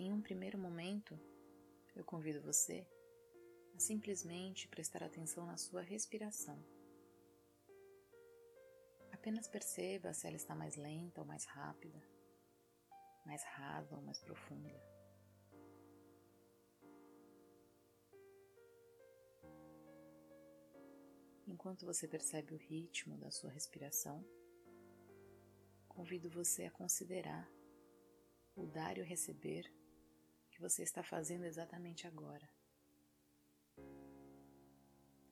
Em um primeiro momento, eu convido você a simplesmente prestar atenção na sua respiração. Apenas perceba se ela está mais lenta ou mais rápida, mais rasa ou mais profunda. Enquanto você percebe o ritmo da sua respiração, convido você a considerar o dar e o receber que você está fazendo exatamente agora.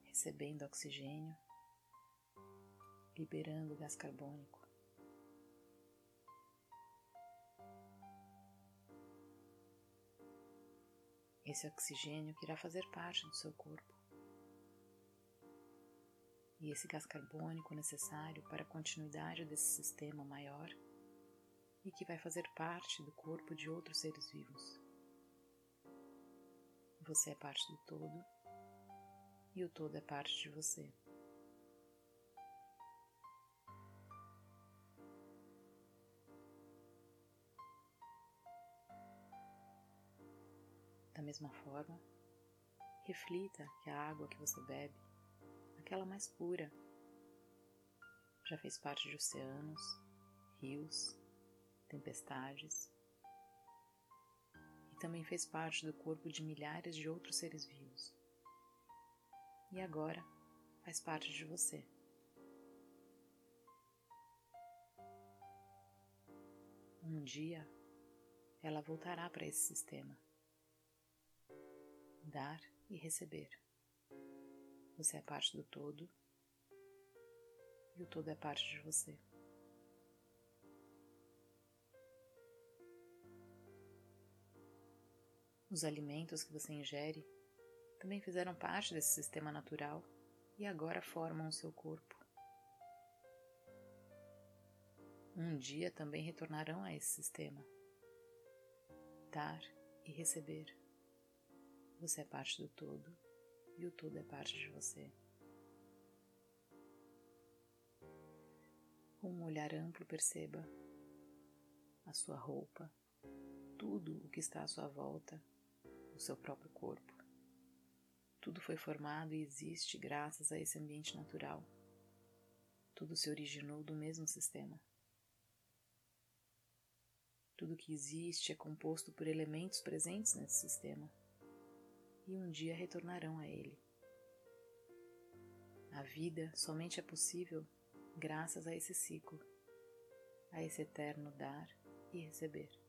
Recebendo oxigênio, liberando gás carbônico. Esse oxigênio que irá fazer parte do seu corpo e esse gás carbônico necessário para a continuidade desse sistema maior e que vai fazer parte do corpo de outros seres vivos. Você é parte do todo e o todo é parte de você. Da mesma forma, reflita que a água que você bebe aquela mais pura. Já fez parte de oceanos, rios, tempestades também fez parte do corpo de milhares de outros seres vivos. E agora faz parte de você. Um dia ela voltará para esse sistema. Dar e receber. Você é parte do todo e o todo é parte de você. Os alimentos que você ingere também fizeram parte desse sistema natural e agora formam o seu corpo. Um dia também retornarão a esse sistema. Dar e receber. Você é parte do todo e o todo é parte de você. Com um olhar amplo, perceba a sua roupa, tudo o que está à sua volta, o seu próprio corpo. Tudo foi formado e existe graças a esse ambiente natural. Tudo se originou do mesmo sistema. Tudo que existe é composto por elementos presentes nesse sistema e um dia retornarão a Ele. A vida somente é possível graças a esse ciclo, a esse eterno dar e receber.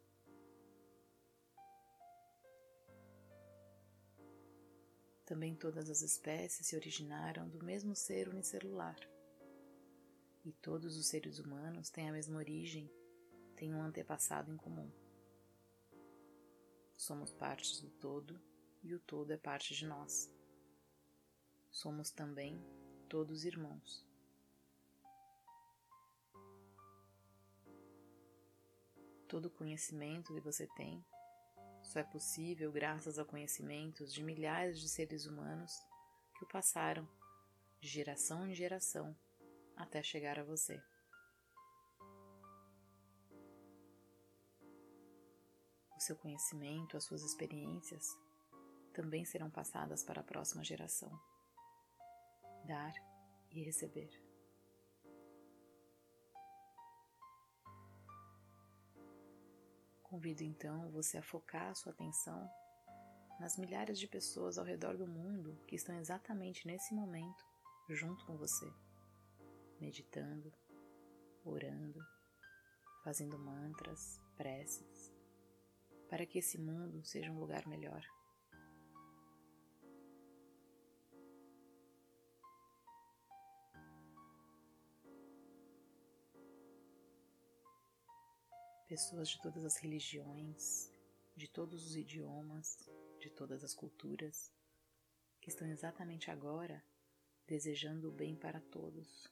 Também todas as espécies se originaram do mesmo ser unicelular. E todos os seres humanos têm a mesma origem, têm um antepassado em comum. Somos partes do todo e o todo é parte de nós. Somos também todos irmãos. Todo conhecimento que você tem só é possível graças a conhecimentos de milhares de seres humanos que o passaram de geração em geração até chegar a você. O seu conhecimento, as suas experiências também serão passadas para a próxima geração. Dar e receber. Convido então você a focar sua atenção nas milhares de pessoas ao redor do mundo que estão exatamente nesse momento junto com você, meditando, orando, fazendo mantras, preces, para que esse mundo seja um lugar melhor. Pessoas de todas as religiões, de todos os idiomas, de todas as culturas, que estão exatamente agora desejando o bem para todos,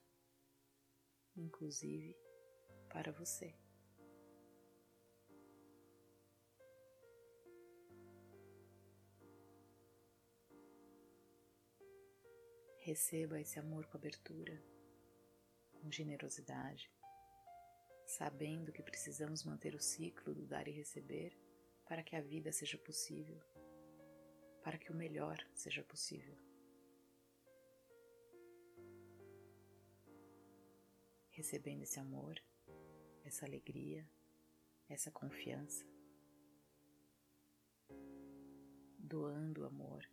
inclusive para você. Receba esse amor com abertura, com generosidade sabendo que precisamos manter o ciclo do dar e receber para que a vida seja possível, para que o melhor seja possível. Recebendo esse amor, essa alegria, essa confiança, doando amor,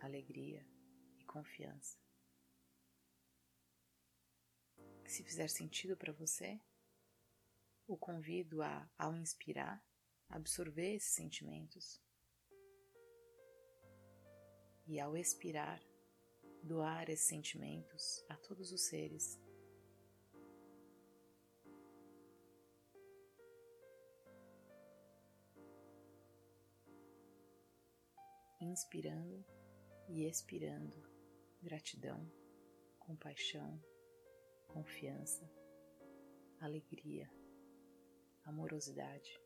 alegria e confiança. Se fizer sentido para você, o convido a, ao inspirar, absorver esses sentimentos e ao expirar, doar esses sentimentos a todos os seres. Inspirando e expirando gratidão, compaixão, confiança, alegria, amorosidade.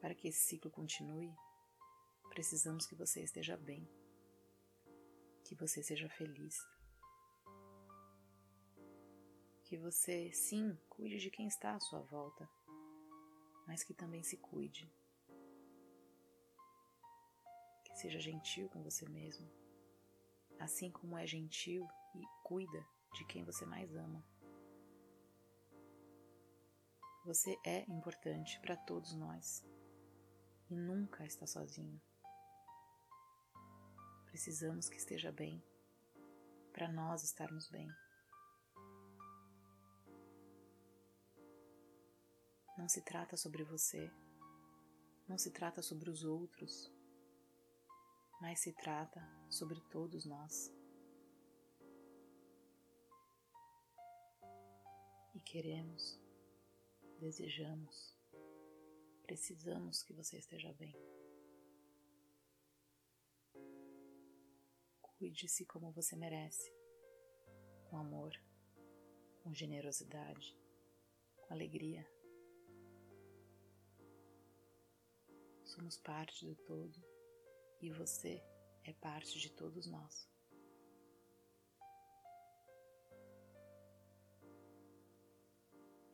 Para que esse ciclo continue, precisamos que você esteja bem, que você seja feliz, que você, sim, cuide de quem está à sua volta, mas que também se cuide, que seja gentil com você mesmo, assim como é gentil e cuida de quem você mais ama. Você é importante para todos nós e nunca está sozinho. Precisamos que esteja bem para nós estarmos bem. Não se trata sobre você, não se trata sobre os outros, mas se trata sobre todos nós. E queremos, desejamos, precisamos que você esteja bem. Cuide-se como você merece, com amor, com generosidade, com alegria. Somos parte do todo e você é parte de todos nós.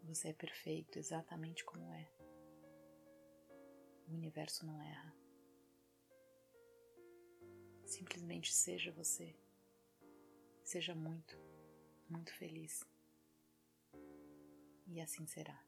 Você é perfeito exatamente como é. O universo não erra. Simplesmente seja você. Seja muito, muito feliz. E assim será.